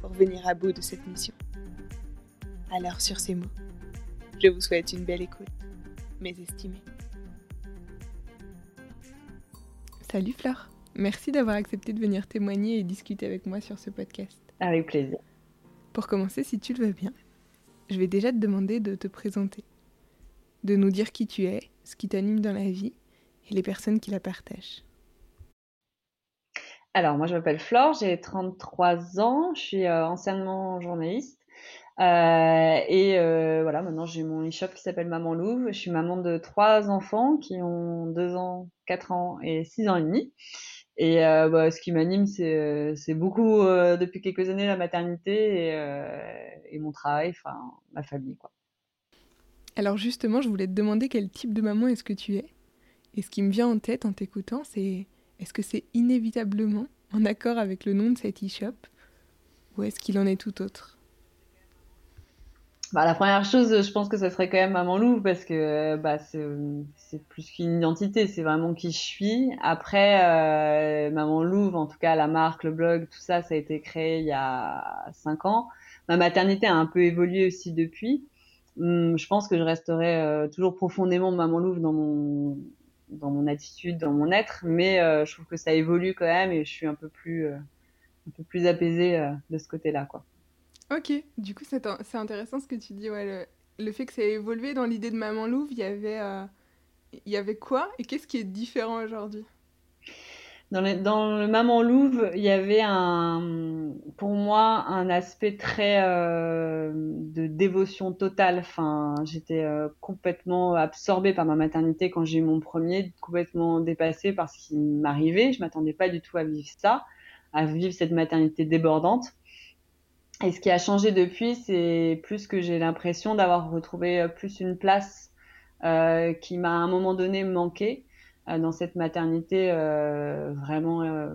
pour venir à bout de cette mission. Alors sur ces mots, je vous souhaite une belle écoute, mes estimés. Salut Flore, merci d'avoir accepté de venir témoigner et discuter avec moi sur ce podcast. Avec plaisir. Pour commencer, si tu le veux bien, je vais déjà te demander de te présenter, de nous dire qui tu es, ce qui t'anime dans la vie et les personnes qui la partagent. Alors, moi, je m'appelle Flore, j'ai 33 ans, je suis euh, anciennement journaliste. Euh, et euh, voilà, maintenant j'ai mon e-shop qui s'appelle Maman Louve. Je suis maman de trois enfants qui ont 2 ans, 4 ans et 6 ans et demi. Et bah, ce qui m'anime, c'est beaucoup depuis quelques années la maternité et, mon travail, enfin ma famille. Quoi. Alors justement, je voulais te demander quel type de maman est-ce que tu es? Et ce qui me vient en tête en t'écoutant, c'est est-ce que c'est inévitablement en accord avec le nom de cet e-shop ou est-ce qu'il en est tout autre? Bah, la première chose, je pense que ça serait quand même Maman Louve parce que bah, c'est plus qu'une identité, c'est vraiment qui je suis. Après, euh, Maman Louve, en tout cas la marque, le blog, tout ça, ça a été créé il y a cinq ans. Ma maternité a un peu évolué aussi depuis. Hum, je pense que je resterai euh, toujours profondément Maman Louve dans mon dans mon attitude, dans mon être, mais euh, je trouve que ça évolue quand même et je suis un peu plus, euh, un peu plus apaisée euh, de ce côté-là, quoi. Ok, du coup c'est intéressant ce que tu dis, ouais, le, fait que ça a évolué. Dans l'idée de Maman Louve, il y avait, il y avait quoi? Et qu'est-ce qui est différent aujourd'hui? Dans le, dans le Maman Louve, il y avait un, pour moi un aspect très euh, de dévotion totale. Enfin, j'étais euh, complètement absorbée par ma maternité quand j'ai eu mon premier, complètement dépassée par ce qui m'arrivait. Je m'attendais pas du tout à vivre ça, à vivre cette maternité débordante. Et ce qui a changé depuis, c'est plus que j'ai l'impression d'avoir retrouvé euh, plus une place euh, qui m'a à un moment donné manqué dans cette maternité euh, vraiment euh,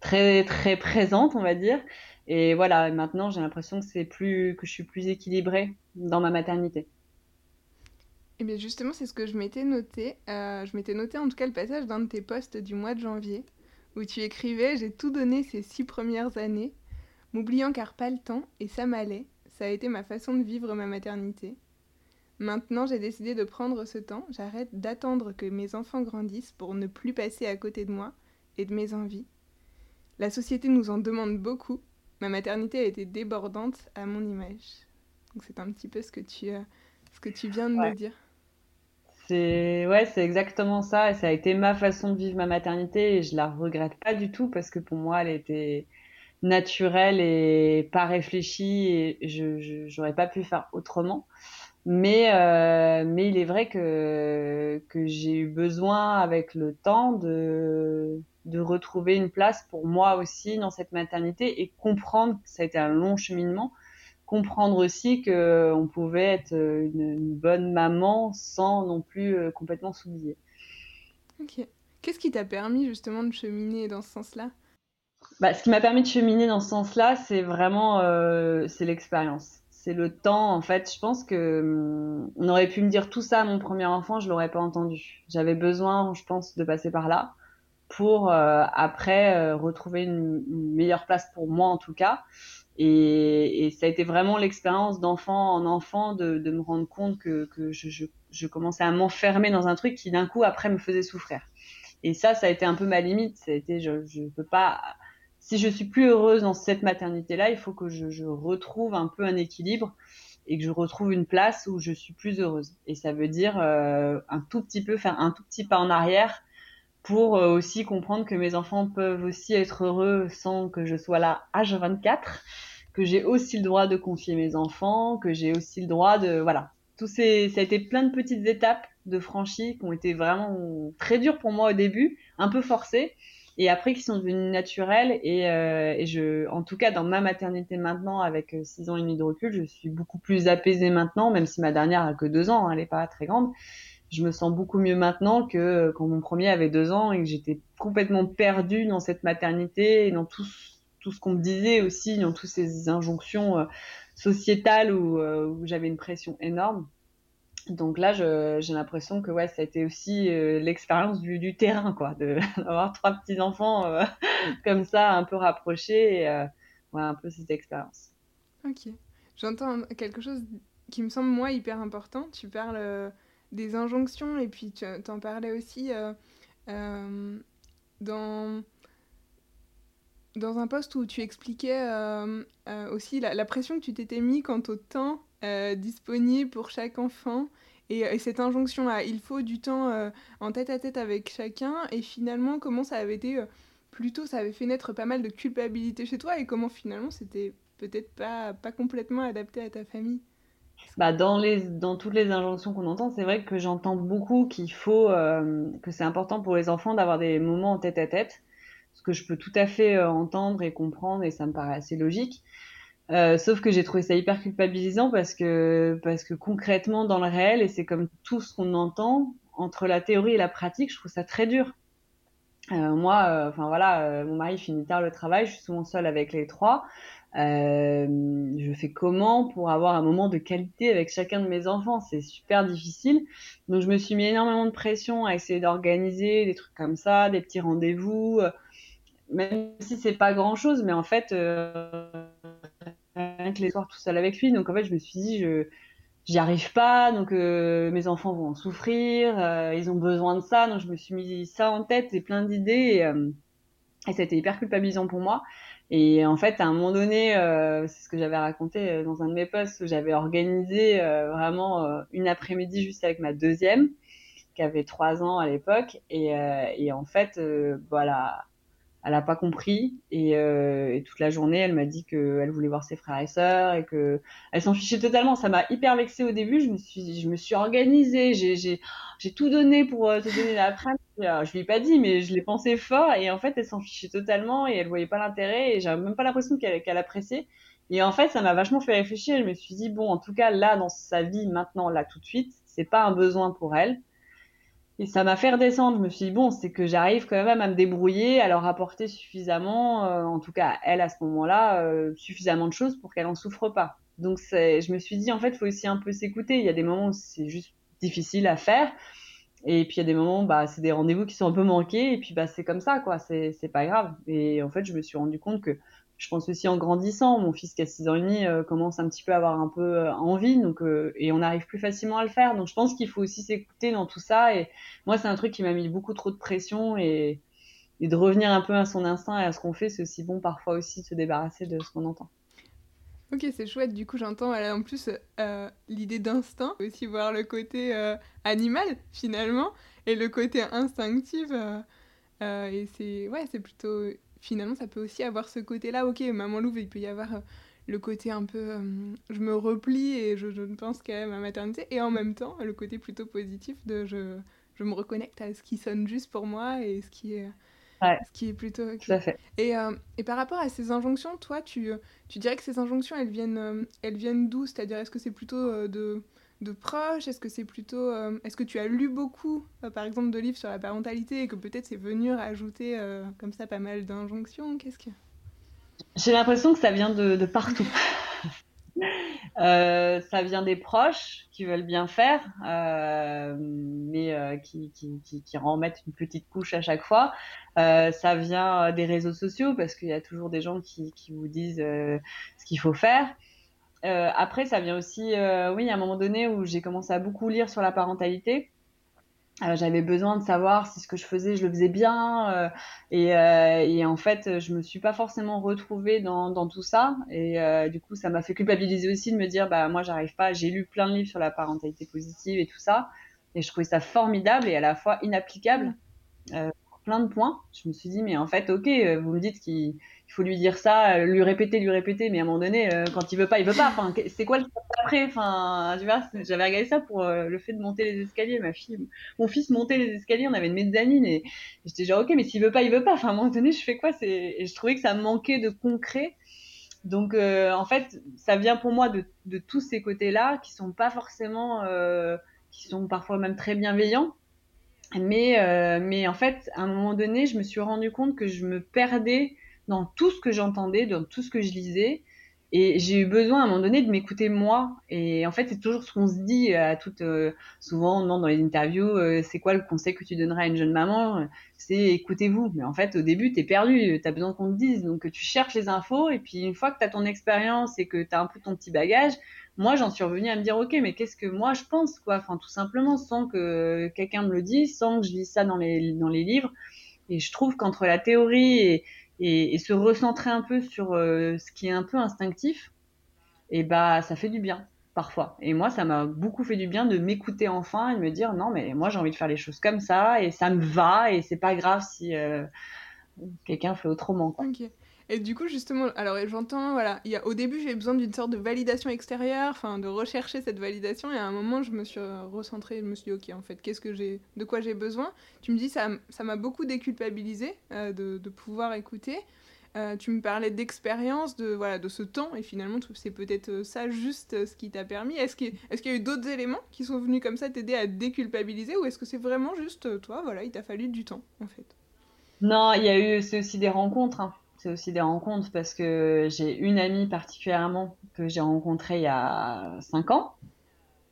très très présente, on va dire. Et voilà, maintenant j'ai l'impression que c'est plus que je suis plus équilibrée dans ma maternité. Et eh bien justement, c'est ce que je m'étais noté. je m'étais noté en tout cas le passage d'un de tes posts du mois de janvier où tu écrivais J'ai tout donné ces six premières années, m'oubliant car pas le temps et ça m'allait. Ça a été ma façon de vivre ma maternité. Maintenant, j'ai décidé de prendre ce temps. J'arrête d'attendre que mes enfants grandissent pour ne plus passer à côté de moi et de mes envies. La société nous en demande beaucoup. Ma maternité a été débordante à mon image. Donc c'est un petit peu ce que tu, euh, ce que tu viens de me dire. C'est ouais, c'est exactement ça. Et ça a été ma façon de vivre ma maternité et je la regrette pas du tout parce que pour moi, elle était naturelle et pas réfléchie et je j'aurais pas pu faire autrement. Mais, euh, mais il est vrai que, que j'ai eu besoin avec le temps de, de retrouver une place pour moi aussi dans cette maternité et comprendre, ça a été un long cheminement, comprendre aussi qu'on pouvait être une, une, bonne maman sans non plus euh, complètement s'oublier. Ok. Qu'est-ce qui t'a permis justement de cheminer dans ce sens-là? Bah, Ce qui m'a permis de cheminer dans ce sens-là, c'est vraiment euh, c'est l'expérience c'est le temps en fait. Je pense que hum, on aurait pu me dire tout ça à mon premier enfant je l'aurais pas entendu. J'avais besoin je pense de passer par là pour euh, après euh, retrouver une, meilleure place pour moi en tout cas. Et, et ça a été vraiment l'expérience d'enfant en enfant de, de, me rendre compte que, que je, je, je, commençais à m'enfermer dans un truc qui d'un coup après me faisait souffrir. Et ça ça a été un peu ma limite. Ça a été je je peux pas si je suis plus heureuse dans cette maternité-là, il faut que je, retrouve un peu un équilibre et que je retrouve une place où je suis plus heureuse. Et ça veut dire euh, un tout petit peu faire un tout petit pas en arrière pour euh, aussi comprendre que mes enfants peuvent aussi être heureux sans que je sois là H24, que j'ai aussi le droit de confier mes enfants, que j'ai aussi le droit de voilà. Tout ces, ça a été plein de petites étapes de franchis qui ont été vraiment très dures pour moi au début, un peu forcées, et après qui sont devenues naturelles. Et, euh, et je, en tout cas, dans ma maternité maintenant, avec 6 euh, ans et demi de recul, je suis beaucoup plus apaisée maintenant, même si ma dernière a que 2 ans, hein, elle n'est pas très grande. Je me sens beaucoup mieux maintenant que quand mon premier avait 2 ans et que j'étais complètement perdue dans cette maternité et dans tout, tout ce qu'on me disait aussi, dans toutes ces injonctions euh, sociétales où, où j'avais une pression énorme. Donc là, j'ai l'impression que ouais, ça a été aussi euh, l'expérience du, terrain, quoi, d'avoir trois petits enfants euh, comme ça, un peu rapprochés, et euh, un peu cette expérience. Ok, j'entends quelque chose qui me semble moi hyper important. Tu parles des injonctions et puis tu en parlais aussi dans dans un poste où tu expliquais aussi la, la, pression que tu t'étais mis quant au temps euh, disponible pour chaque enfant. Et, cette injonction à il faut du temps euh, en tête à tête avec chacun. Et finalement, comment ça avait été euh, plutôt, ça avait fait naître pas mal de culpabilité chez toi et comment finalement c'était peut-être pas, pas complètement adapté à ta famille? Bah dans, les, dans toutes les injonctions qu'on entend, c'est vrai que j'entends beaucoup qu'il faut, que c'est important pour les enfants d'avoir des moments en tête à tête, ce que je peux tout à fait entendre et comprendre et ça me paraît assez logique. Euh, sauf que j'ai trouvé ça hyper culpabilisant parce que parce que concrètement dans le réel et c'est comme tout ce qu'on entend entre la théorie et la pratique, je trouve ça très dur. Euh, moi, euh, enfin voilà, mon mari finit tard le travail, je suis souvent seule avec les trois. je fais comment pour avoir un moment de qualité avec chacun de mes enfants? C'est super difficile. Donc je me suis mis énormément de pression à essayer d'organiser des trucs comme ça, des petits rendez-vous, même si c'est pas grand chose, mais en fait que les soirs tout seul avec lui. Donc en fait, je me suis dit, je j'y arrive pas, donc euh, mes enfants vont en souffrir, euh, ils ont besoin de ça. Donc je me suis mis ça en tête et plein d'idées et, euh, et ça a été hyper culpabilisant pour moi. Et en fait, à un moment donné, c'est ce que j'avais raconté dans un de mes posts, où j'avais organisé vraiment une après-midi juste avec ma deuxième, qui avait trois ans à l'époque. Et, et en fait, voilà, elle n'a pas compris euh, et, toute la journée elle m'a dit qu'elle voulait voir ses frères et sœurs et que elle s'en fichait totalement. Ça m'a hyper vexée au début. Je me suis je me suis organisée. J'ai tout donné pour euh, te donner la phrase je lui ai pas dit mais je l'ai pensé fort et en fait elle s'en fichait totalement et elle voyait pas l'intérêt et j'avais même pas l'impression qu'elle qu'elle appréciait. Et en fait ça m'a vachement fait réfléchir. Je me suis dit bon en tout cas là dans sa vie maintenant là tout de suite c'est pas un besoin pour elle et ça m'a fait redescendre. Je me suis dit, bon, c'est que j'arrive quand même à me débrouiller, à leur apporter suffisamment, euh, en tout cas, elle, à ce moment-là, euh, suffisamment de choses pour qu'elle en souffre pas. Donc, je me suis dit, en fait, il faut aussi un peu s'écouter. Il y a des moments où c'est juste difficile à faire. Et puis, il y a des moments, bah, c'est des rendez-vous qui sont un peu manqués. Et puis, bah, c'est comme ça, quoi. C'est pas grave. Et en fait, je me suis rendu compte que je pense aussi en grandissant, mon fils qui a 6 ans et demi euh, commence un petit peu à avoir un peu euh, envie, donc euh, et on arrive plus facilement à le faire. Donc je pense qu'il faut aussi s'écouter dans tout ça. Et moi, c'est un truc qui m'a mis beaucoup trop de pression et, et, de revenir un peu à son instinct et à ce qu'on fait, c'est aussi bon parfois aussi de se débarrasser de ce qu'on entend. Ok, c'est chouette. Du coup, j'entends en plus l'idée d'instinct, aussi voir le côté animal finalement et le côté instinctif. et c'est ouais, c'est plutôt finalement, ça peut aussi avoir ce côté-là. Ok, Maman Louve, il peut y avoir euh, le côté un peu euh, je me replie et je, ne pense qu'à ma maternité, et en même temps, le côté plutôt positif de je, je me reconnecte à ce qui sonne juste pour moi et ce qui est. Ce qui est plutôt. Tout à fait. Et, euh, et, par rapport à ces injonctions, toi, tu, tu dirais que ces injonctions, elles viennent, elles viennent d'où? C'est-à-dire, est-ce que c'est plutôt de, de proches? Est-ce que c'est plutôt. Euh, est-ce que tu as lu beaucoup, euh, par exemple, de livres sur la parentalité et que peut-être c'est venu rajouter euh, comme ça pas mal d'injonctions? Qu'est-ce que. J'ai l'impression que ça vient de, partout. ça vient des proches qui veulent bien faire, mais qui, qui, qui, qui, remettent une petite couche à chaque fois. ça vient des réseaux sociaux parce qu'il y a toujours des gens qui, qui vous disent ce qu'il faut faire. Euh, après, ça vient aussi, euh, oui, à un moment donné où j'ai commencé à beaucoup lire sur la parentalité. euh, j'avais besoin de savoir si ce que je faisais, je le faisais bien. Et, en fait, je me suis pas forcément retrouvée dans, tout ça. Et du coup, ça m'a fait culpabiliser aussi de me dire, bah moi, j'arrive pas. J'ai lu plein de livres sur la parentalité positive et tout ça, et je trouvais ça formidable et à la fois inapplicable. Plein de points. Je me suis dit, mais en fait, ok, vous me dites qu'il il faut lui dire ça, euh, lui répéter, lui répéter, mais à un moment donné, euh, quand il veut pas, il veut pas. Enfin, c'est quoi le après? Enfin, tu vois, j'avais regardé ça pour euh, le fait de monter les escaliers. Ma fille, mon fils montait les escaliers, on avait une mezzanine et, j'étais genre ok, mais s'il veut pas, il veut pas. Enfin, à un moment donné, je fais quoi? Et je trouvais que ça manquait de concret. Donc, en fait, ça vient pour moi de, de tous ces côtés-là qui sont pas forcément, qui sont parfois même très bienveillants. Mais, mais en fait, à un moment donné, je me suis rendu compte que je me perdais dans tout ce que j'entendais, dans tout ce que je lisais. Et j'ai eu besoin à un moment donné de m'écouter moi. Et en fait, c'est toujours ce qu'on se dit à toute, euh, souvent non, dans les interviews, euh, c'est quoi le conseil que tu donnerais à une jeune maman C'est écoutez-vous. Mais en fait, au début, tu es perdu, tu as besoin qu'on te dise. Donc tu cherches les infos et puis une fois que tu as ton expérience et que tu as un peu ton petit bagage, moi j'en suis revenue à me dire ok, mais qu'est-ce que moi je pense quoi? Enfin tout simplement sans que quelqu'un me le dise, sans que je lise ça dans les dans les livres. Et je trouve qu'entre la théorie et se recentrer un peu sur euh, ce qui est un peu instinctif, et bah ça fait du bien parfois. Et moi, ça m'a beaucoup fait du bien de m'écouter enfin et de me dire non, mais moi j'ai envie de faire les choses comme ça et ça me va et c'est pas grave si euh, quelqu'un fait autrement. Quoi. Et du coup, justement, alors j'entends, voilà, il y a, au début, j'ai besoin d'une sorte de validation extérieure, enfin, de rechercher cette validation, et à un moment, je me suis recentrée, je me suis dit, ok, en fait, qu'est-ce que j'ai, de quoi j'ai besoin? Tu me dis, ça, ça m'a beaucoup déculpabilisé euh, de, pouvoir écouter. Euh, tu me parlais d'expérience, de, voilà, de ce temps, et finalement, c'est peut-être euh, ça juste ce qui t'a permis. Est-ce qu'il est qu'il y a eu d'autres éléments qui sont venus comme ça t'aider à déculpabiliser, ou est-ce que c'est vraiment juste toi, voilà, il t'a fallu du temps, en fait? Non, il y a eu, c'est aussi des rencontres. Hein c'est aussi des rencontres parce que j'ai une amie particulièrement que j'ai rencontrée il y a 5 ans,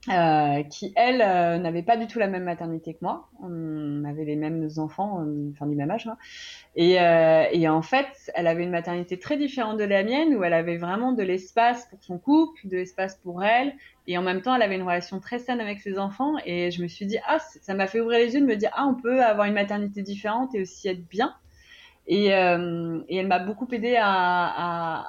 euh, qui elle euh, n'avait pas du tout la même maternité que moi. On avait les mêmes enfants, euh, enfin du même âge. Hein. Et, et, en fait, elle avait une maternité très différente de la mienne, où elle avait vraiment de l'espace pour son couple, de l'espace pour elle, et en même temps, elle avait une relation très saine avec ses enfants. Et je me suis dit, ah, ça m'a fait ouvrir les yeux de me dire, ah, on peut avoir une maternité différente et aussi être bien. Et, euh, et elle m'a beaucoup aidé à,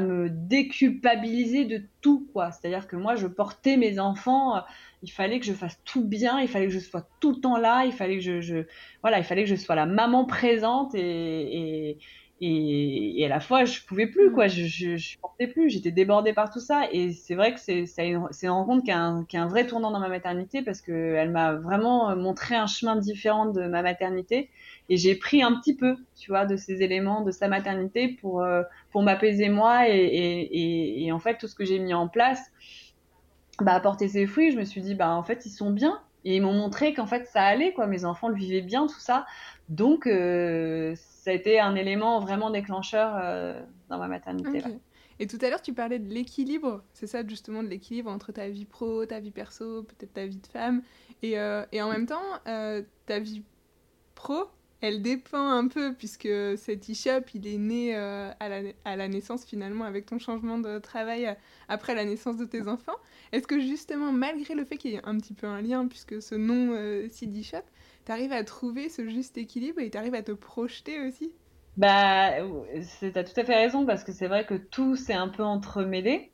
me déculpabiliser de tout, quoi. C'est-à-dire que moi, je portais mes enfants, euh, il fallait que je fasse tout bien, il fallait que je sois tout le temps là, il fallait que je, je voilà, il fallait que je sois la maman présente et, et et, et, à la fois je pouvais plus quoi. Je, je, je portais plus. J'étais débordée par tout ça. Et c'est vrai que c'est c'est une, une, rencontre qui a, un, qui a un vrai tournant dans ma maternité parce que elle m'a vraiment montré un chemin différent de ma maternité. Et j'ai pris un petit peu, tu vois, de ces éléments de sa maternité pour euh, pour m'apaiser moi. Et, et, et, en fait tout ce que j'ai mis en place bah a porté ses fruits. Je me suis dit bah en fait ils sont bien. Et ils m'ont montré qu'en fait ça allait quoi, mes enfants le vivaient bien tout ça. Donc euh, ça a été un élément vraiment déclencheur euh, dans ma maternité. Et tout à l'heure, tu parlais de l'équilibre, c'est ça justement, de l'équilibre entre ta vie pro, ta vie perso, peut-être ta vie de femme. Et, et en même temps, ta vie pro, elle dépend un peu, puisque cet e-shop, il est né euh, à, la, naissance finalement, avec ton changement de travail euh, après la naissance de tes enfants. Est-ce que justement, malgré le fait qu'il y ait un petit peu un lien, puisque ce nom euh, CD Shop, tu arrives à trouver ce juste équilibre et tu arrives à te projeter aussi? Bah, tu as tout à fait raison, parce que c'est vrai que tout s'est un peu entremêlé.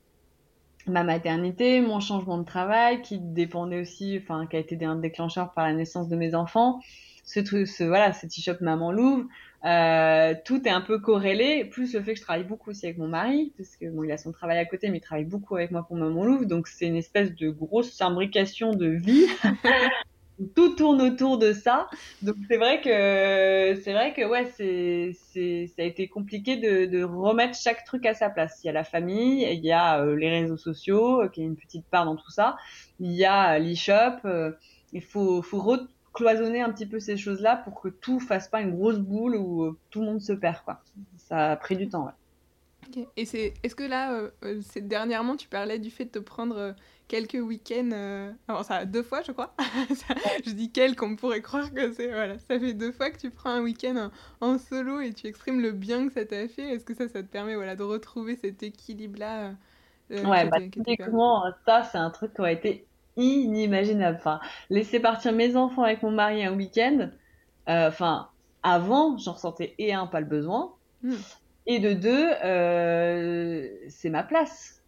Ma maternité, mon changement de travail qui dépendait aussi, enfin, qui a été un déclencheur par la naissance de mes enfants, ce truc, ce, voilà, ce t-shirt Maman Louvre, euh, tout est un peu corrélé, plus le fait que je travaille beaucoup aussi avec mon mari, parce que bon, il a son travail à côté, mais il travaille beaucoup avec moi pour Maman Louvre, donc c'est une espèce de grosse imbrication de vie. tout tourne autour de ça. Donc c'est vrai que c'est vrai que ouais, c'est c'est ça a été compliqué de, de remettre chaque truc à sa place. Il y a la famille, il y a euh, les réseaux sociaux euh, qui est une petite part dans tout ça. Il y a l'e-shop. Euh, il faut faut cloisonner un petit peu ces choses-là pour que tout fasse pas une grosse boule où tout le monde se perd quoi. Ça a pris du temps. Ouais. Et c'est, est-ce que là, c'est dernièrement, tu parlais du fait de te prendre quelques week-ends, alors ça deux fois, je crois. je dis quelques, on pourrait croire que c'est voilà, ça fait deux fois que tu prends un week-end en, solo et tu exprimes le bien que ça t'a fait. Est-ce que ça, ça te permet voilà de retrouver cet équilibre-là Ouais, bah, typiquement, ça c'est un truc qui a été inimaginable. Enfin, laisser partir mes enfants avec mon mari un week-end, euh, enfin, avant, j'en ressentais et un, pas le besoin, hmm. et de deux, euh, c'est ma place.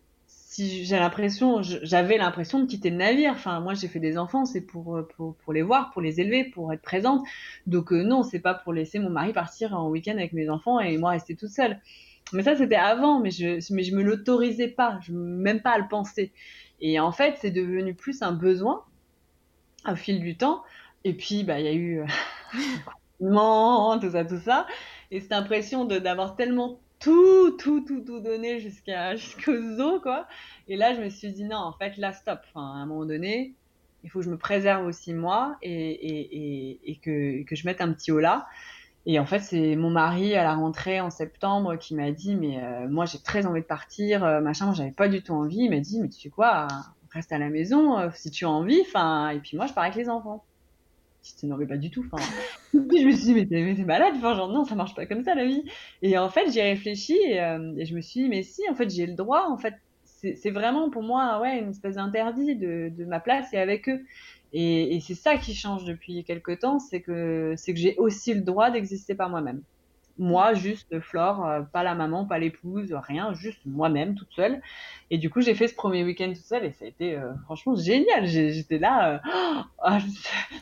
Si j'ai l'impression, j'avais l'impression de quitter le navire. Enfin, moi, j'ai fait des enfants, c'est pour, pour, pour, les voir, pour les élever, pour être présente. Donc euh, non, c'est pas pour laisser mon mari partir en week-end avec mes enfants et moi rester toute seule. Mais ça, c'était avant, mais je, mais je me l'autorisais pas, je, même pas à le penser. Et en fait, c'est devenu plus un besoin au fil du temps. Et puis, bah, il y a eu tout ça, tout ça. Et cette impression d'avoir tellement tout, tout, tout, tout donné jusqu'à jusqu'aux os, quoi. Et là, je me suis dit, non, en fait, là, stop. Enfin, à un moment donné, il faut que je me préserve aussi moi et, et, et, et que, que, je mette un petit haut là. Et en fait, c'est mon mari à la rentrée en septembre qui m'a dit, mais euh, moi, j'ai très envie de partir, euh, machin. Moi, j'avais pas du tout envie. Il m'a dit, mais tu sais quoi, reste à la maison euh, si tu as envie. Enfin, et puis moi, je pars avec les enfants non mais pas du tout enfin je me suis dit mais t'es malade enfin genre non ça marche pas comme ça la vie. Et en fait j'ai réfléchi et, euh, et, je me suis dit mais si en fait j'ai le droit en fait. C'est vraiment pour moi une espèce d'interdit de, ma place et avec eux. Et, c'est ça qui change depuis quelques temps c'est que c'est que j'ai aussi le droit d'exister par moi-même moi, juste Flore, euh, pas la maman, pas l'épouse, rien, juste moi-même, toute seule. Et du coup, j'ai fait ce premier week-end toute seule et ça a été euh, franchement génial. J'étais là, euh, oh,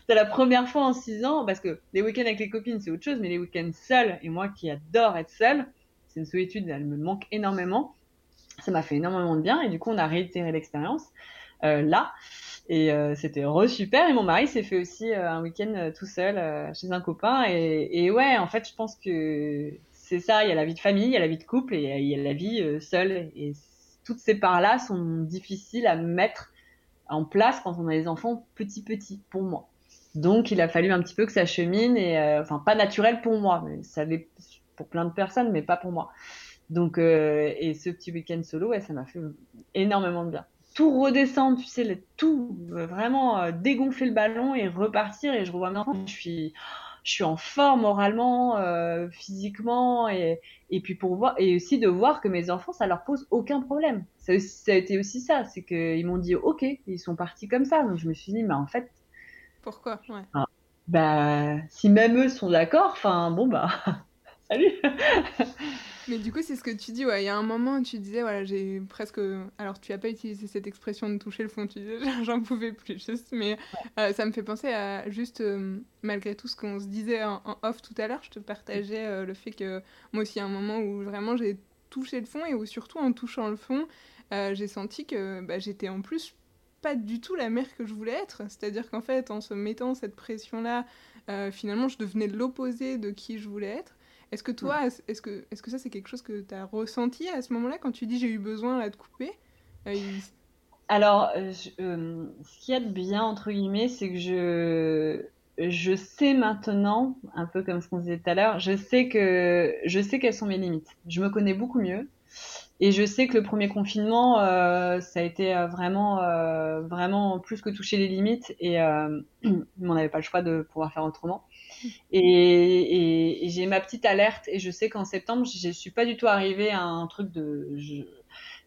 la première fois en six ans, parce que les week-ends avec les copines, c'est autre chose, mais les week-ends seuls, et moi qui adore être seule, c'est une solitude, elle me manque énormément. Ça m'a fait énormément de bien et du coup, on a réitéré l'expérience là. Et euh, c'était re super. Et mon mari s'est fait aussi euh, un week-end euh, tout seul chez un copain. Et, et, ouais, en fait, je pense que c'est ça. Il y a la vie de famille, il y a la vie de couple et il y a la vie seule. Et toutes ces parts-là sont difficiles à mettre en place quand on a des enfants petits petits pour moi. Donc il a fallu un petit peu que ça chemine et enfin pas naturel pour moi, mais ça l'est pour plein de personnes, mais pas pour moi. Donc et ce petit week-end solo, ouais, ça m'a fait énormément de bien tout redescendre, tu sais, tout euh, vraiment euh, dégonfler le ballon et repartir. Et je revois maintenant, je suis, je suis en forme moralement, euh, physiquement, et, et puis pour voir, et aussi de voir que mes enfants, ça leur pose aucun problème. Ça, ça a été aussi ça, c'est qu'ils m'ont dit ok, ils sont partis comme ça. Donc je me suis dit, mais en fait. Pourquoi? Ouais. Ah, bah, si même eux sont d'accord, enfin bon, bah, salut Mais du coup, c'est ce que tu dis, ouais. Il y a un moment, tu disais, voilà, j'ai presque. Alors, tu n'as pas utilisé cette expression de toucher le fond, tu disais, j'en pouvais plus, juste. Mais euh, ça me fait penser à juste, euh, malgré tout ce qu'on se disait en, off tout à l'heure, je te partageais euh, le fait que moi aussi, il y a un moment où vraiment j'ai touché le fond et où surtout en touchant le fond, j'ai senti que bah, j'étais en plus pas du tout la mère que je voulais être. C'est-à-dire qu'en fait, en se mettant cette pression-là, finalement, je devenais l'opposé de qui je voulais être. Est-ce que toi, est-ce que, est -ce que ça c'est quelque chose que tu as ressenti à ce moment-là quand tu dis j'ai eu besoin là, de couper? Euh, Alors, euh, euh, ce qu'il y a de bien, entre guillemets, c'est que je, je sais maintenant, un peu comme ce qu'on disait tout à l'heure, je sais que je sais quelles sont mes limites. Je me connais beaucoup mieux. Et je sais que le premier confinement, ça a été vraiment, vraiment plus que toucher les limites. Et on n'avait pas le choix de pouvoir faire autrement. Et, j'ai ma petite alerte et je sais qu'en septembre, je ne suis pas du tout arrivée à un truc de...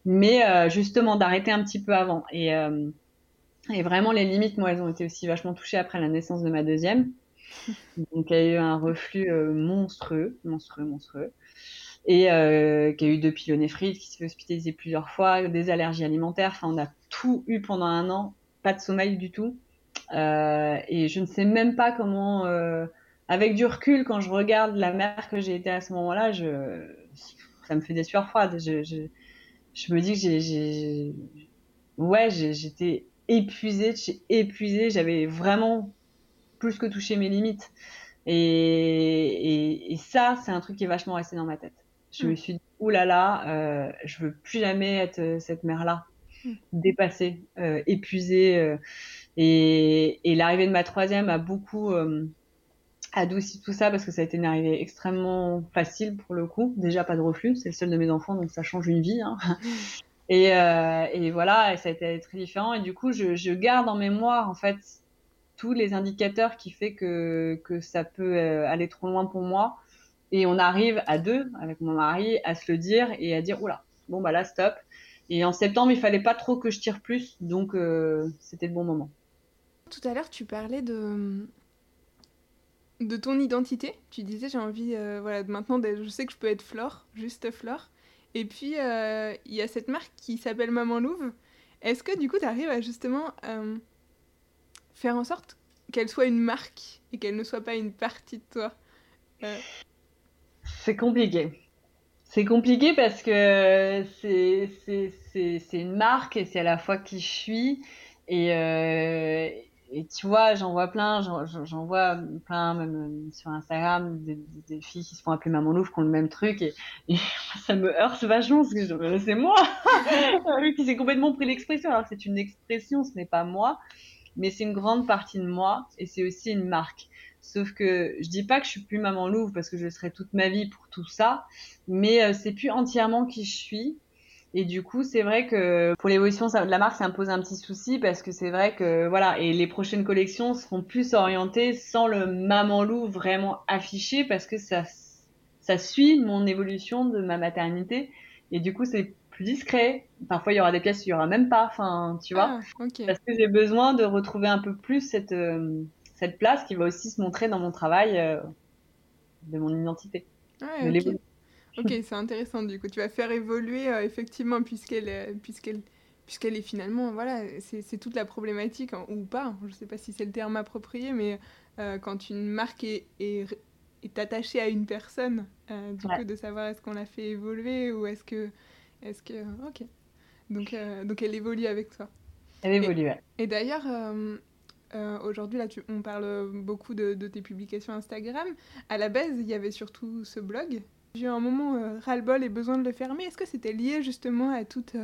Mais euh, justement, d'arrêter un petit peu avant. Et, euh, et vraiment, les limites, moi, elles ont été aussi vachement touchées après la naissance de ma deuxième. Donc, il y a eu un reflux euh, monstrueux, monstrueux, monstrueux. Et qui a eu deux pyélonéphrite, qui s'est fait hospitaliser plusieurs fois, des allergies alimentaires. Enfin, on a tout eu pendant un an, pas de sommeil du tout. Euh, et je ne sais même pas comment avec du recul, quand je regarde la mère que j'ai été à ce moment-là, je, ça me fait des sueurs froides. Je, je, je me dis que j'ai, ouais, j'étais épuisée, j'ai épuisée, j'avais vraiment plus que touché mes limites. Et, et, ça, c'est un truc qui est vachement resté dans ma tête. Je me mm. suis dit, oulala, là là, euh, je veux plus jamais être euh, cette mère-là, mm. dépassée, euh, épuisée. Euh, et, et l'arrivée de ma troisième a beaucoup euh, adouci tout ça parce que ça a été une arrivée extrêmement facile pour le coup. Déjà pas de reflux, c'est le seul de mes enfants donc ça change une vie. Hein. Et, euh, et, voilà, et ça a été très différent. Et du coup, je, je, garde en mémoire en fait tous les indicateurs qui fait que, que ça peut euh, aller trop loin pour moi. Et on arrive à deux avec mon mari à se le dire et à dire oula, bon bah là stop. Et en septembre, il fallait pas trop que je tire plus, donc c'était le bon moment. Tout à l'heure, tu parlais de de ton identité. Tu disais j'ai envie, voilà, maintenant, je sais que je peux être Flore, juste Flore. Et puis il y a cette marque qui s'appelle Maman Louve. Est-ce que du coup, tu arrives à justement faire en sorte qu'elle soit une marque et qu'elle ne soit pas une partie de toi? Euh. C'est compliqué. C'est compliqué parce que c'est une marque et c'est à la fois qui je suis. Et, euh, et tu vois, j'en vois plein, j'en vois plein, même sur Instagram, des, filles qui se font appeler Maman Louvre qui ont le même truc. Et, ça me heurte vachement parce que c'est moi qui s'est complètement pris l'expression. Alors c'est une expression, ce n'est pas moi mais c'est une grande partie de moi et c'est aussi une marque. Sauf que je dis pas que je suis plus maman louve parce que je serai toute ma vie pour tout ça, mais euh, c'est plus entièrement qui je suis. Et du coup, c'est vrai que pour l'évolution de la marque, ça me pose un petit souci parce que c'est vrai que voilà, et les prochaines collections seront plus orientées sans le maman louve vraiment affiché parce que ça ça suit mon évolution de ma maternité. Et du coup, c'est plus discret. Parfois, il y aura des pièces, il y aura même pas. Enfin, tu vois. Ah, Parce que j'ai besoin de retrouver un peu plus cette, euh, cette place qui va aussi se montrer dans mon travail euh, de mon identité. Ok, c'est intéressant. Du coup, tu vas faire évoluer euh, effectivement puisqu'elle puisqu'elle puisqu'elle est finalement voilà c'est toute la problématique hein, ou pas je sais pas si c'est le terme approprié mais quand une marque est, est, est, attachée à une personne du coup de savoir est-ce qu'on la fait évoluer ou est-ce que est-ce que. Ok. Donc, euh, donc elle évolue avec toi. Elle évolue, Et, et d'ailleurs, euh, euh, aujourd'hui, là, tu, on parle beaucoup de, de, tes publications Instagram. À la base, il y avait surtout ce blog. J'ai eu un moment ras-le-bol et besoin de le fermer. Est-ce que c'était lié justement à toute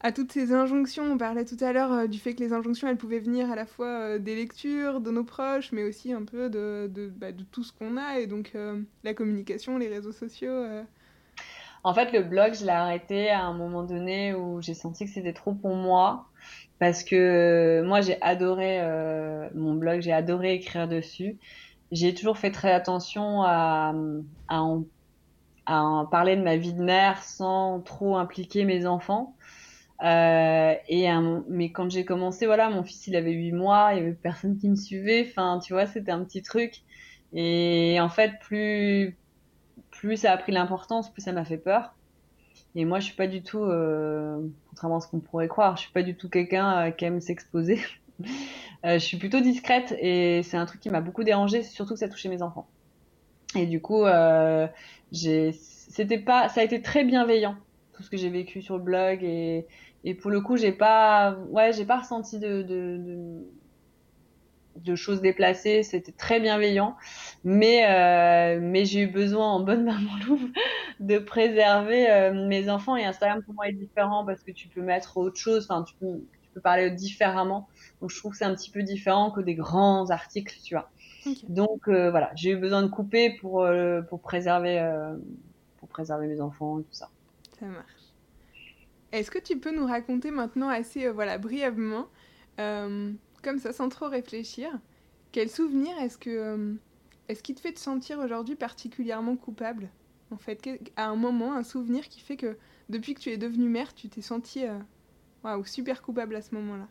à toutes ces injonctions? On parlait tout à l'heure du fait que les injonctions, elles pouvaient venir à la fois des lectures, de nos proches, mais aussi un peu de, de, bah, de tout ce qu'on a, et donc la communication, les réseaux sociaux. En fait, le blog, je l'ai arrêté à un moment donné où j'ai senti que c'était trop pour moi. Parce que moi, j'ai adoré euh, mon blog, j'ai adoré écrire dessus. J'ai toujours fait très attention à, à, en, parler de ma vie de mère sans trop impliquer mes enfants. Euh, et mais quand j'ai commencé, voilà, mon fils il avait 8 mois, il y avait personne qui me suivait. Enfin, tu vois, c'était un petit truc. Et en fait, plus plus ça a pris l'importance, plus ça m'a fait peur. Et moi, je suis pas du tout, euh, contrairement à ce qu'on pourrait croire, je suis pas du tout quelqu'un euh, qui aime s'exposer. euh, je suis plutôt discrète et c'est un truc qui m'a beaucoup dérangé, surtout que ça touchait mes enfants. Et du coup, euh, pas, ça a été très bienveillant tout ce que j'ai vécu sur le blog et, pour le coup, j'ai pas, ouais, pas ressenti de, choses déplacées, c'était très bienveillant, mais euh, j'ai eu besoin en bonne maman louve de préserver mes enfants et Instagram pour moi est différent parce que tu peux mettre autre chose, parler différemment, donc je trouve que c'est un petit peu différent que des grands articles, tu vois. Donc euh, voilà, j'ai eu besoin de couper pour pour préserver pour préserver mes enfants et tout ça. Ça marche. Est-ce que tu peux nous raconter maintenant assez voilà brièvement comme ça, sans trop réfléchir, quel souvenir est-ce que euh, est-ce qui te fait te sentir aujourd'hui particulièrement coupable? En fait, à un moment, un souvenir qui fait que depuis que tu es devenue mère, tu t'es sentie euh, super coupable à ce moment-là.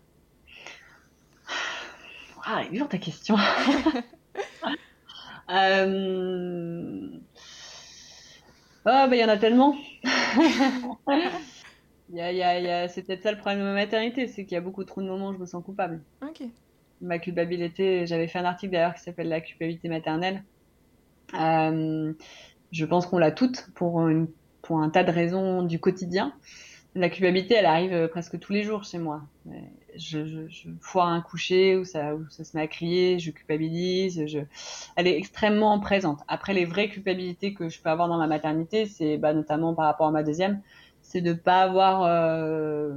Ah, dure ta question. euh... Oh, bah, il y en a tellement. Il y a, y a, y a... C'est peut-être ça le problème de ma maternité, c'est qu'il y a beaucoup trop de moments où je me sens coupable. Ok. Ma culpabilité, j'avais fait un article d'ailleurs qui s'appelle La culpabilité maternelle. Euh, je pense qu'on l'a toute pour, une, pour un tas de raisons du quotidien. La culpabilité, elle arrive presque tous les jours chez moi. Je, je, je foire un coucher où ça, où ça se met à crier, je culpabilise. Je... Elle est extrêmement présente. Après, les vraies culpabilités que je peux avoir dans ma maternité, c'est bah, notamment par rapport à ma deuxième c'est de pas avoir euh,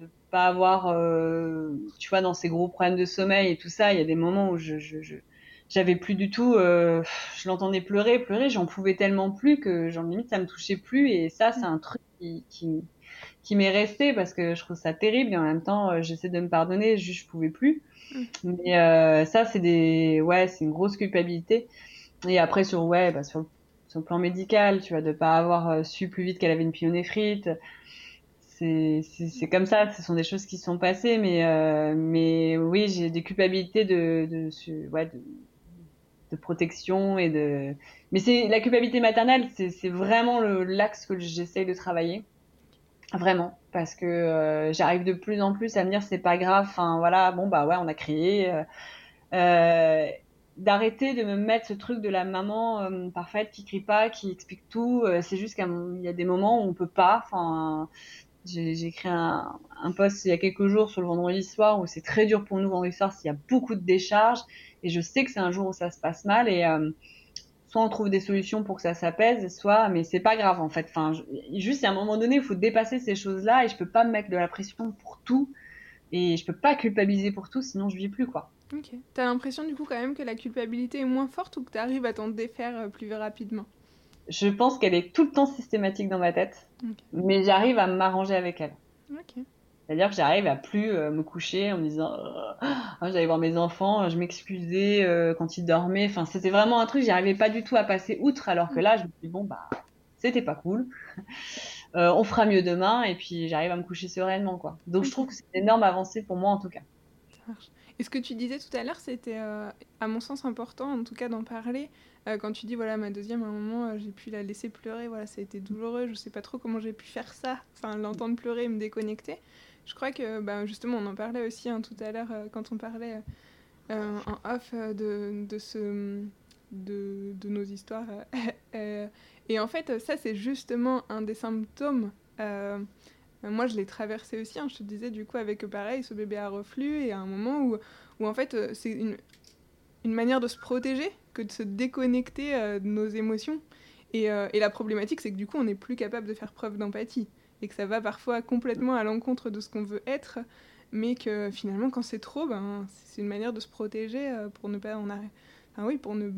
de pas avoir euh, tu vois dans ces gros problèmes de sommeil et tout ça il y a des moments où je, je, je j'avais plus du tout euh, je l'entendais pleurer pleurer j'en pouvais tellement plus que j'en limite ça me touchait plus et ça c'est un truc qui, qui, qui m'est resté parce que je trouve ça terrible et en même temps euh, j'essaie de me pardonner juste je pouvais plus mm. mais euh, ça c'est des ouais c'est une grosse culpabilité et après sur ouais bah, sur le plan médical, tu vois, de pas avoir euh, su plus vite qu'elle avait une pyonéphrite. c'est comme ça, ce sont des choses qui sont passées, mais, euh, mais oui, j'ai des culpabilités de, de, ouais, de, de, protection et de. Mais c'est la culpabilité maternelle, c'est vraiment l'axe que j'essaye de travailler. Vraiment, parce que euh, j'arrive de plus en plus à me dire c'est pas grave, enfin voilà, bon bah ouais, on a crié. Euh, euh d'arrêter de me mettre ce truc de la maman parfaite qui crie pas, qui explique tout. C'est juste qu'il y a des moments où on peut pas. Enfin, j'ai écrit un, post il y a quelques jours sur le vendredi soir où c'est très dur pour nous vendredi soir s'il y a beaucoup de décharges et je sais que c'est un jour où ça se passe mal et soit on trouve des solutions pour que ça s'apaise, soit mais c'est pas grave en fait. Enfin, juste à un moment donné, il faut dépasser ces choses-là et je peux pas me mettre de la pression pour tout et je peux pas culpabiliser pour tout sinon je vis plus quoi. Ok. T'as l'impression du coup quand même que la culpabilité est moins forte ou que t'arrives à t'en défaire euh, plus rapidement? Je pense qu'elle est tout le temps systématique dans ma tête, mais j'arrive à m'arranger avec elle. Ok. C'est-à-dire que j'arrive à plus euh, me coucher en me disant oh, j'allais voir mes enfants, je m'excusais euh, quand ils dormaient. Enfin, c'était vraiment un truc, j'arrivais pas du tout à passer outre. Alors que là, je me dis bon bah c'était pas cool. on fera mieux demain et puis j'arrive à me coucher sereinement quoi. Donc je trouve que c'est une énorme avancée pour moi en tout cas. Et ce que tu disais tout à l'heure, c'était euh, à mon sens important, en tout cas d'en parler. Euh, quand tu dis, voilà, ma deuxième, à un moment, euh, j'ai pu la laisser pleurer, voilà, ça a été douloureux, je sais pas trop comment j'ai pu faire ça, enfin, l'entendre pleurer et me déconnecter. Je crois que, bah, justement, on en parlait aussi hein, tout à l'heure quand on parlait en off de, de, de, nos histoires. et en fait, ça, c'est justement un des symptômes euh, moi, je l'ai traversé aussi, hein, je te disais, du coup, avec pareil, ce bébé à reflux, et à un moment où, où en fait, euh, c'est une, une manière de se protéger que de se déconnecter euh, de nos émotions. Et la problématique, c'est que du coup, on n'est plus capable de faire preuve d'empathie, et que ça va parfois complètement à l'encontre de ce qu'on veut être, mais que finalement, quand c'est trop, ben, c'est une manière de se protéger pour ne pas en arrêter. Enfin, oui, pour ne.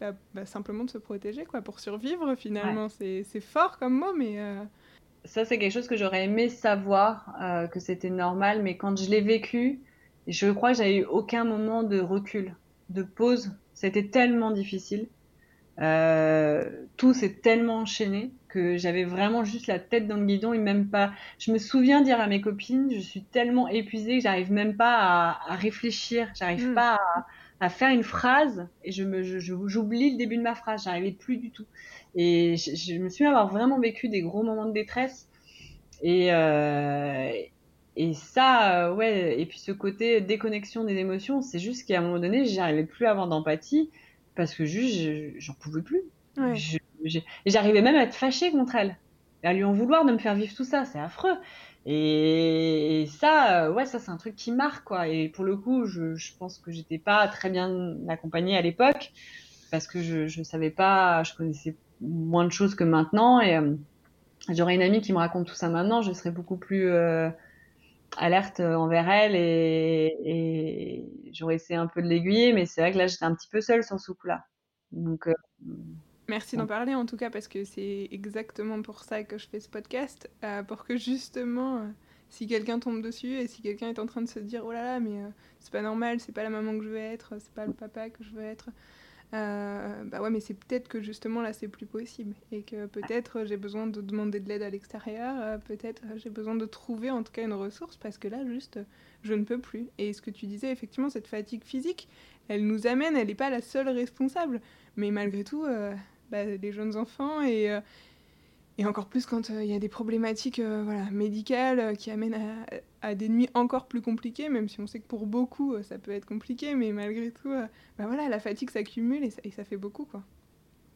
Bah, bah, simplement de se protéger, quoi, pour survivre finalement. C'est fort comme mot, mais ça, c'est quelque chose que j'aurais aimé savoir, euh, que c'était normal, mais quand je l'ai vécu, je crois que j'avais eu aucun moment de recul, de pause. C'était tellement difficile. Euh, tout s'est tellement enchaîné que j'avais vraiment juste la tête dans le guidon et même pas. Je me souviens dire à mes copines, je suis tellement épuisée que j'arrive même pas à, à réfléchir, j'arrive mm. pas à, à, faire une phrase et je me, j'oublie le début de ma phrase, j'arrivais plus du tout. Et je, me suis avoir vraiment vécu des gros moments de détresse. Et, euh, et ça, euh, ouais, et puis ce côté déconnexion des émotions, c'est juste qu'à un moment donné, j'arrivais plus à avoir d'empathie parce que juste, j'en pouvais plus. Ouais. J'arrivais même à être fâchée contre elle, à lui en vouloir de me faire vivre tout ça, c'est affreux. Et, ça, euh, ouais, ça c'est un truc qui marque, quoi. Et pour le coup, je, pense que j'étais pas très bien accompagnée à l'époque parce que je, je savais pas, je connaissais moins de choses que maintenant. Et euh, j'aurais une amie qui me raconte tout ça maintenant, je serais beaucoup plus euh, alerte envers elle et, j'aurais essayé un peu de l'aiguiller, mais c'est vrai que là j'étais un petit peu seule sur ce coup-là. Donc Merci d'en parler en tout cas parce que c'est exactement pour ça que je fais ce podcast, pour que justement si quelqu'un tombe dessus et si quelqu'un est en train de se dire oh là là mais c'est pas normal, c'est pas la maman que je veux être, c'est pas le papa que je veux être, euh, bah ouais, mais c'est peut-être que justement là c'est plus possible et que peut-être j'ai besoin de demander de l'aide à l'extérieur, euh, peut-être j'ai besoin de trouver en tout cas une ressource parce que là juste je ne peux plus. Et ce que tu disais, effectivement, cette fatigue physique, elle nous amène, elle n'est pas la seule responsable, mais malgré tout, euh, bah, les jeunes enfants et et encore plus quand il y a des problématiques voilà, médicales qui amènent à, à, des nuits encore plus compliquées, même si on sait que pour beaucoup ça peut être compliqué, mais malgré tout, bah voilà, la fatigue s'accumule et, et, ça fait beaucoup. Quoi.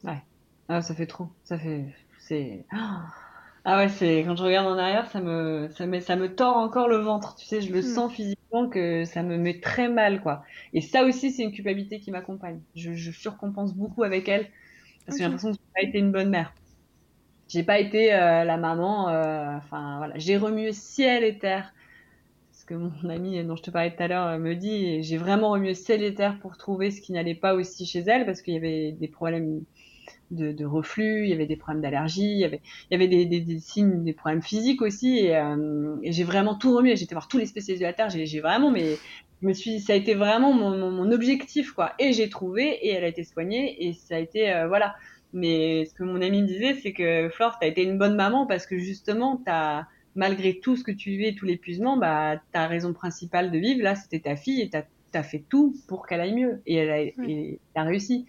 Ouais, ah, ça fait trop. Ça fait. C'est. Ah ouais, c'est quand je regarde en arrière, ça me, ça me, ça me tord encore le ventre. Tu sais, je le sens physiquement que ça me met très mal, quoi. Et ça aussi, c'est une culpabilité qui m'accompagne. Je, je surcompense beaucoup avec elle parce que j'ai l'impression que je n'ai pas été une bonne mère. J'ai pas été euh, la maman. Euh, enfin voilà, j'ai remué ciel et terre. Ce que mon ami dont je te parlais tout à l'heure euh, me dit, j'ai vraiment remué ciel et terre pour trouver ce qui n'allait pas aussi chez elle parce qu'il y avait des problèmes de, de, reflux, il y avait des problèmes d'allergie, il y avait, il y avait des, des, des, signes, des problèmes physiques aussi. Et, euh, et j'ai vraiment tout remué. J'étais voir tous les spécialistes de la terre. J'ai vraiment, mais je me suis, ça a été vraiment mon, mon, mon objectif quoi. Et j'ai trouvé et elle a été soignée et ça a été euh, voilà. Mais ce que mon ami me disait, c'est que Flore, t'as été une bonne maman parce que justement, t'as malgré tout ce que tu vivais, tout l'épuisement, bah, ta raison principale de vivre, là, c'était ta fille et tu as, fait tout pour qu'elle aille mieux. Et elle a, réussi.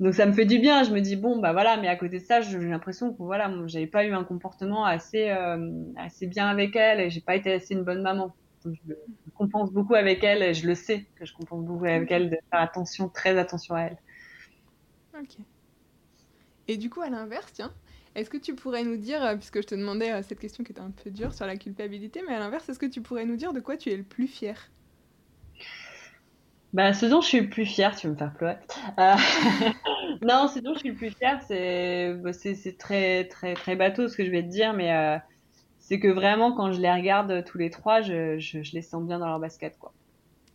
Donc ça me fait du bien. Je me dis, bon, bah voilà, mais à côté de ça, j'ai l'impression que voilà, j'avais pas eu un comportement assez, euh, assez bien avec elle et j'ai pas été assez une bonne maman. Donc, je, compense beaucoup avec elle et je le sais que je compense beaucoup avec elle de faire attention, très attention à elle. Ok. Et du coup, à l'inverse, tiens, est-ce que tu pourrais nous dire, euh, puisque je te demandais euh, cette question qui était un peu dure sur la culpabilité, mais à l'inverse, est-ce que tu pourrais nous dire de quoi tu es le plus fier bah, ce dont je suis le plus fière, tu vas me faire pleurer. Euh, non, ce dont je suis le plus fière, bah, c'est c'est très très très bateau ce que je vais te dire, mais c'est que vraiment quand je les regarde tous les trois, je, je, les sens bien dans leur basket, quoi.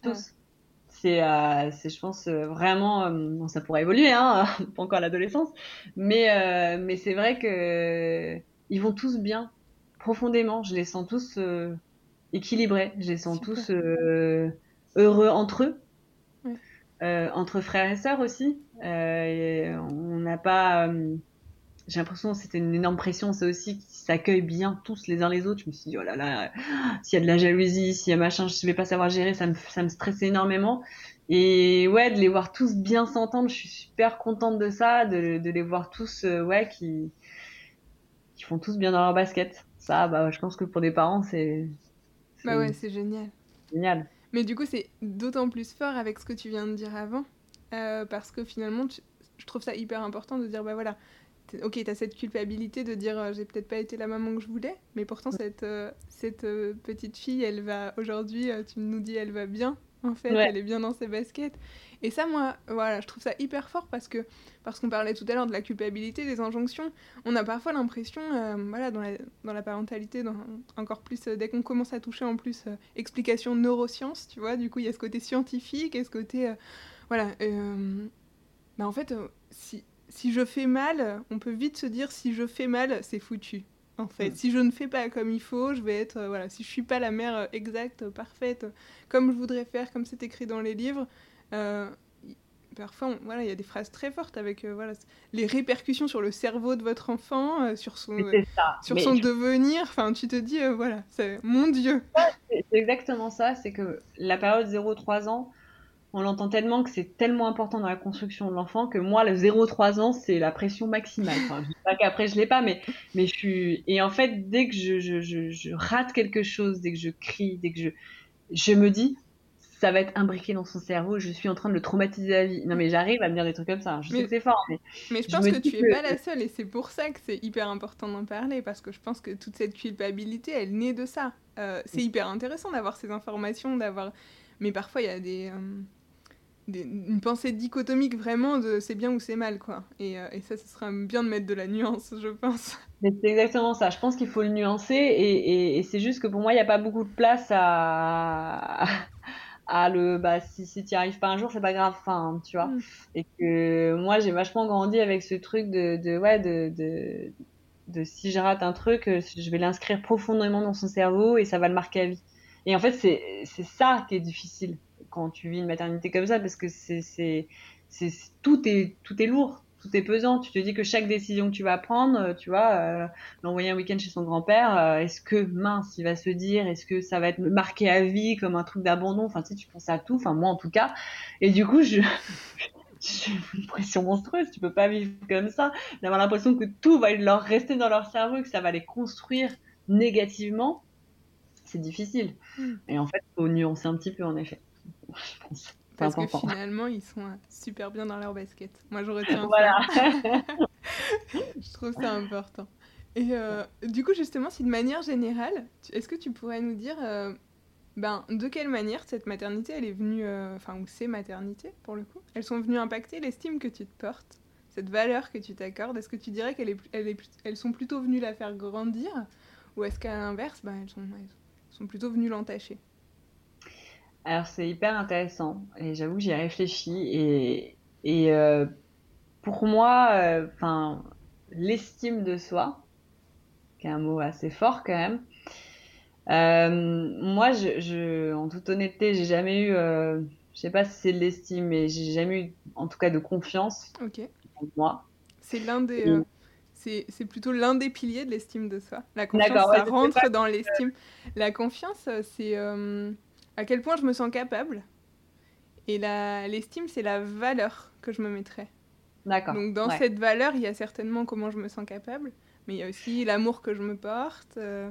Tous. C'est, c'est, je pense, vraiment, bon, ça pourrait évoluer, hein, pas encore l'adolescence, mais, mais c'est vrai que ils vont tous bien, profondément. Je les sens tous équilibrés, je les sens tous heureux entre eux, entre frères et sœurs aussi. on n'a pas j'ai l'impression que c'était une énorme pression, c'est aussi qu'ils s'accueillent bien tous les uns les autres. Je me suis dit, oh là là, s'il y a de la jalousie, s'il y a machin, je ne vais pas savoir gérer, ça me, ça me stressait énormément. Et ouais, de les voir tous bien s'entendre, je suis super contente de ça, de, de les voir tous, euh, ouais, qui, qui font tous bien dans leur basket. Ça, bah, je pense que pour des parents, c'est. Bah ouais, c'est génial. Génial. Mais du coup, c'est d'autant plus fort avec ce que tu viens de dire avant, euh, parce que finalement, je trouve ça hyper important de dire, bah voilà, ok, tu as cette culpabilité de dire euh, j'ai peut-être pas été la maman que je voulais, mais pourtant cette, euh, cette euh, petite fille, elle va aujourd'hui, tu nous dis, elle va bien, en fait, elle est bien dans ses baskets. Et ça, moi, voilà, je trouve ça hyper fort parce que, parce qu'on parlait tout à l'heure de la culpabilité, des injonctions, on a parfois l'impression, voilà, dans la, dans la parentalité, dans, encore plus, dès qu'on commence à toucher en plus explication neurosciences, tu vois, du coup, il y a ce côté scientifique et ce côté, voilà, bah en fait, si si je fais mal, on peut vite se dire si je fais mal, c'est foutu. En fait, mm. si je ne fais pas comme il faut, je vais être euh, voilà, si je suis pas la mère euh, exacte, parfaite, comme je voudrais faire, comme c'est écrit dans les livres. Euh, parfois, voilà, il y a des phrases très fortes avec voilà les répercussions sur le cerveau de votre enfant, sur son sur son devenir. Enfin, tu te dis voilà, c'est mon Dieu. C'est exactement ça. C'est que la période 0-3 ans, on l'entend tellement que c'est tellement important dans la construction de l'enfant que moi, le 0-3 ans, c'est la pression maximale. Enfin, je dis pas qu'après je l'ai pas, mais, mais je suis. Et en fait, dès que je, je, je, rate quelque chose, dès que je crie, dès que je. Je me dis, ça va être imbriqué dans son cerveau, je suis en train de le traumatiser à vie. Non, mais j'arrive à me dire des trucs comme ça. Je sais que c'est fort, mais. Mais je pense que tu es pas la seule et c'est pour ça que c'est hyper important d'en parler parce que je pense que toute cette culpabilité, elle naît de ça. Euh, c'est hyper intéressant d'avoir ces informations, d'avoir. Mais parfois, il y a des. Euh, une pensée dichotomique vraiment de c'est bien ou c'est mal quoi. Et, euh, et, ça ce serait bien de mettre de la nuance je pense. C'est exactement ça. Je pense qu'il faut le nuancer et, et, c'est juste que pour moi il n'y a pas beaucoup de place à, à le bah si, si tu n'y arrives pas un jour c'est pas grave. Enfin tu vois. Mm. et que moi j'ai vachement grandi avec ce truc de, de ouais de, de, de si je rate un truc je vais l'inscrire profondément dans son cerveau et ça va le marquer à vie. Et en fait c'est c'est ça qui est difficile quand tu vis une maternité comme ça parce que c'est, c'est, c'est, tout est tout est lourd, tout est pesant. Tu te dis que chaque décision que tu vas prendre, euh, tu vois, euh, l'envoyer un week-end chez son grand-père, euh, est-ce que mince, il va se dire, est-ce que ça va être marqué à vie comme un truc d'abandon? Enfin, tu sais, tu penses à tout. Enfin, moi en tout cas. Et du coup, je j'ai une pression monstrueuse, tu peux pas vivre comme ça, d'avoir l'impression que tout va leur rester dans leur cerveau, que ça va les construire négativement, c'est difficile. Hmm. Et en fait, il faut nuancer un petit peu, en effet. Parce que finalement, ils sont euh, super bien dans leur basket. Moi, je retiens voilà. ça. je trouve ça important. Et euh, du coup, justement, si de manière générale, est-ce que tu pourrais nous dire euh, ben, de quelle manière cette maternité, elle est venue, enfin, ou ces maternités, pour le coup, elles sont venues impacter l'estime que tu te portes, cette valeur que tu t'accordes? Est-ce que tu dirais qu'elles est, elles sont plutôt venues la faire grandir? Ou est-ce qu'à l'inverse, ben, elles, sont, elles sont plutôt venues l'entacher? Alors c'est hyper intéressant et j'avoue que j'y ai réfléchi et, et euh, pour moi, euh, l'estime de soi, qui est un mot assez fort quand même. Euh, moi, je, en toute honnêteté, j'ai jamais eu, je sais pas si c'est de l'estime, mais j'ai jamais eu, en tout cas, de confiance en moi. C'est l'un des, c'est plutôt l'un des piliers de l'estime de soi. La confiance, ça rentre dans l'estime. La confiance, c'est euh, à quel point je me sens capable. Et l'estime, c'est la valeur que je me mettrais. D'accord. Donc dans cette valeur, il y a certainement comment je me sens capable, mais il y a aussi l'amour que je me porte, euh,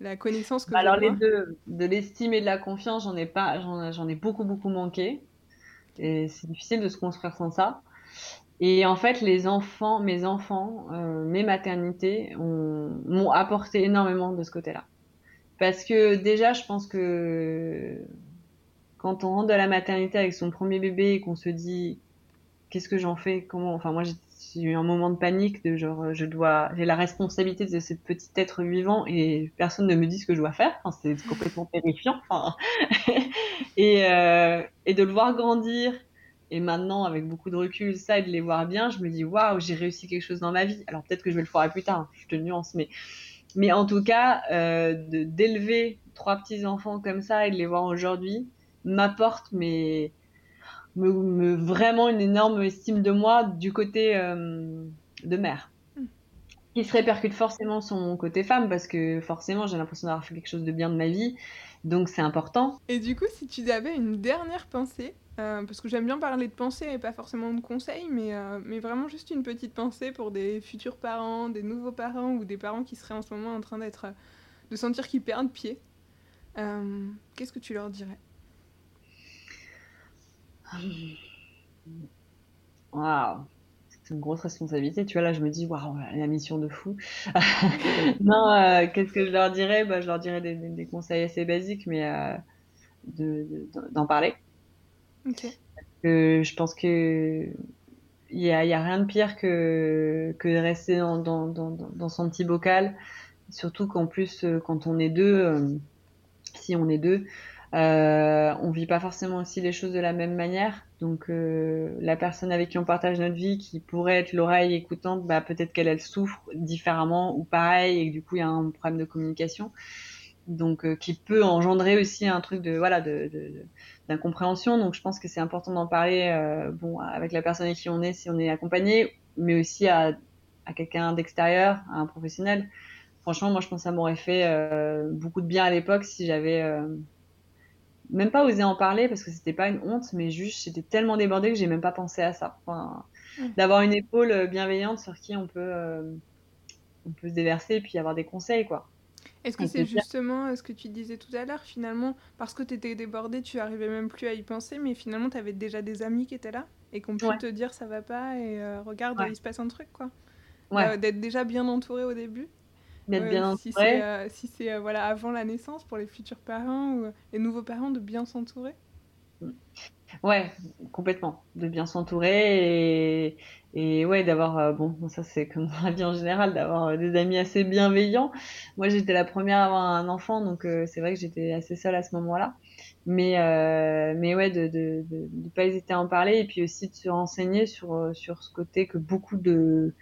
la connaissance que Alors les deux, de l'estime et de la confiance, j'en ai pas, j'en ai beaucoup beaucoup manqué. Et c'est difficile de se construire sans ça. Et en fait, les enfants, mes enfants, euh, mes maternités m'ont apporté énormément de ce côté-là. Parce que déjà, je pense que quand on rentre de la maternité avec son premier bébé et qu'on se dit qu'est-ce que j'en fais, comment, enfin moi j'ai eu un moment de panique de genre je dois, j'ai la responsabilité de ce petit être vivant et personne ne me dit ce que je dois faire. C'est complètement terrifiant. Euh, et de le voir grandir et maintenant, avec beaucoup de recul, ça, et de les voir bien, je me dis, waouh, j'ai réussi quelque chose dans ma vie. Alors peut-être que je vais le faire plus tard, je te nuance, mais, mais en tout cas, euh, d'élever trois petits-enfants comme ça et de les voir aujourd'hui m'apporte mais me, vraiment une énorme estime de moi du côté euh, de mère. Hmm. Qui se répercute forcément sur mon côté femme parce que forcément j'ai l'impression d'avoir fait quelque chose de bien de ma vie, donc c'est important. Et du coup, si tu avais une dernière pensée euh, parce que j'aime bien parler de pensée et pas forcément de conseils, mais, euh, mais vraiment juste une petite pensée pour des futurs parents, des nouveaux parents ou des parents qui seraient en ce moment en train d'être, de sentir qu'ils perdent pied. Euh, qu'est-ce que tu leur dirais? Waouh, c'est une grosse responsabilité. Tu vois, là, je me dis, waouh, la mission de fou. non, qu'est-ce que je leur dirais? Bah, Je leur dirais des, conseils assez basiques, mais d'en parler je pense que il y a, y a, rien de pire que, que rester dans, dans, dans, dans son petit bocal. Surtout qu'en plus, euh, quand on est deux, euh, si on est deux, euh, on vit pas forcément aussi les choses de la même manière. Donc euh, la personne avec qui on partage notre vie, qui pourrait être l'oreille écoutante, bah, peut-être qu'elle elle souffre différemment ou pareil, et que du coup il y a un problème de communication donc euh, qui peut engendrer aussi un truc de voilà de, d'incompréhension. Donc je pense que c'est important d'en parler euh, bon avec la personne avec qui on est si on est accompagné, mais aussi à, à quelqu'un d'extérieur, à un professionnel. Franchement, moi je pense que ça m'aurait fait euh, beaucoup de bien à l'époque si j'avais même pas osé en parler parce que c'était pas une honte, mais juste j'étais tellement débordée que j'ai même pas pensé à ça. Enfin, D'avoir une épaule bienveillante sur qui on peut on peut se déverser et puis avoir des conseils quoi. Est-ce que c'est justement euh, ce que tu disais tout à l'heure, finalement, parce que tu étais débordée, tu arrivais même plus à y penser, mais finalement, tu avais déjà des amis qui étaient là et qu'on pu te dire ça va pas et euh, regarde, il se passe un truc, quoi. Ouais. D'être déjà bien entouré au début. D'être bien entouré. Si c'est euh, voilà, avant la naissance, pour les futurs parents ou les nouveaux parents, de bien s'entourer. Ouais, complètement. De bien s'entourer et, et ouais, d'avoir, euh, bon, ça c'est comme dans la vie en général, d'avoir euh, des amis assez bienveillants. Moi, j'étais la première à avoir un enfant, donc euh, c'est vrai que j'étais assez seule à ce moment-là. Mais, mais ouais, de, de, de, de, pas hésiter à en parler et puis aussi de se renseigner sur, sur ce côté que beaucoup de,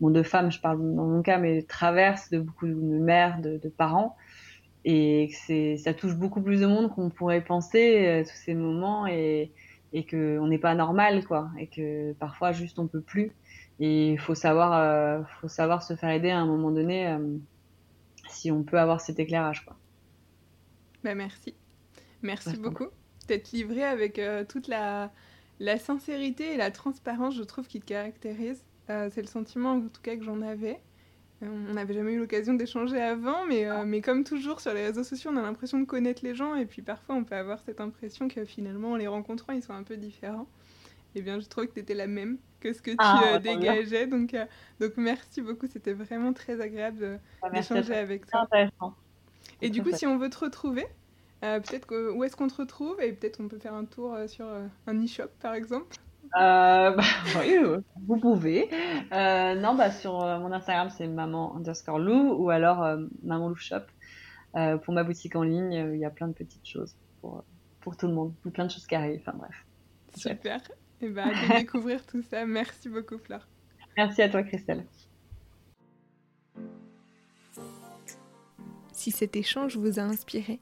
bon, de femmes, je parle dans mon cas, mais traversent de beaucoup de mères, de parents et que ça touche beaucoup plus de monde qu'on pourrait penser euh, tous ces moments et et que on n'est pas normal quoi et que parfois juste on peut plus et il faut savoir euh, faut savoir se faire aider à un moment donné euh, si on peut avoir cet éclairage quoi. Bah merci. Merci beaucoup d'être livré avec toute la la sincérité et la transparence, je trouve, qui te caractérise. c'est le sentiment, en tout cas, que j'en avais. On n'avait jamais eu l'occasion d'échanger avant, mais, euh, mais comme toujours sur les réseaux sociaux, on a l'impression de connaître les gens, et puis parfois on peut avoir cette impression que finalement, en les rencontrant, ils sont un peu différents. Eh bien, je trouve que tu étais la même que ce que tu ah, euh, dégageais, donc, euh, donc merci beaucoup, c'était vraiment très agréable ah, d'échanger avec toi. Et du coup, si on veut te retrouver, peut-être où est-ce qu'on te retrouve, et peut-être on peut faire un tour sur un e-shop par exemple euh, bah, oui, vous pouvez. Euh, non, bah, sur euh, mon Instagram, c'est maman underscore lou ou alors maman lou shop. pour ma boutique en ligne, il y a plein de petites choses pour, pour tout le monde, plein de choses qui arrivent. Enfin bref. Super. Et eh bah, de découvrir tout ça. Merci beaucoup, Fleur. Merci à toi, Christelle. Si cet échange vous a inspiré,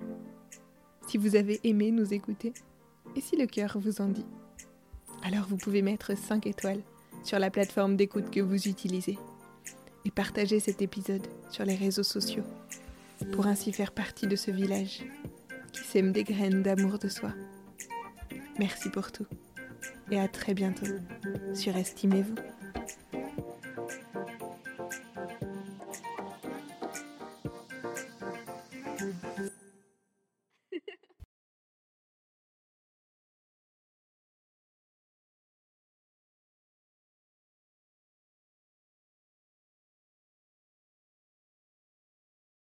si vous avez aimé nous écouter, et si le cœur vous en dit alors vous pouvez mettre 5 étoiles sur la plateforme d'écoute que vous utilisez. et partagez cet épisode sur les réseaux sociaux pour ainsi faire partie de ce village qui sème des graines d'amour de soi. Merci pour tout et à très bientôt sur Estimez-vous.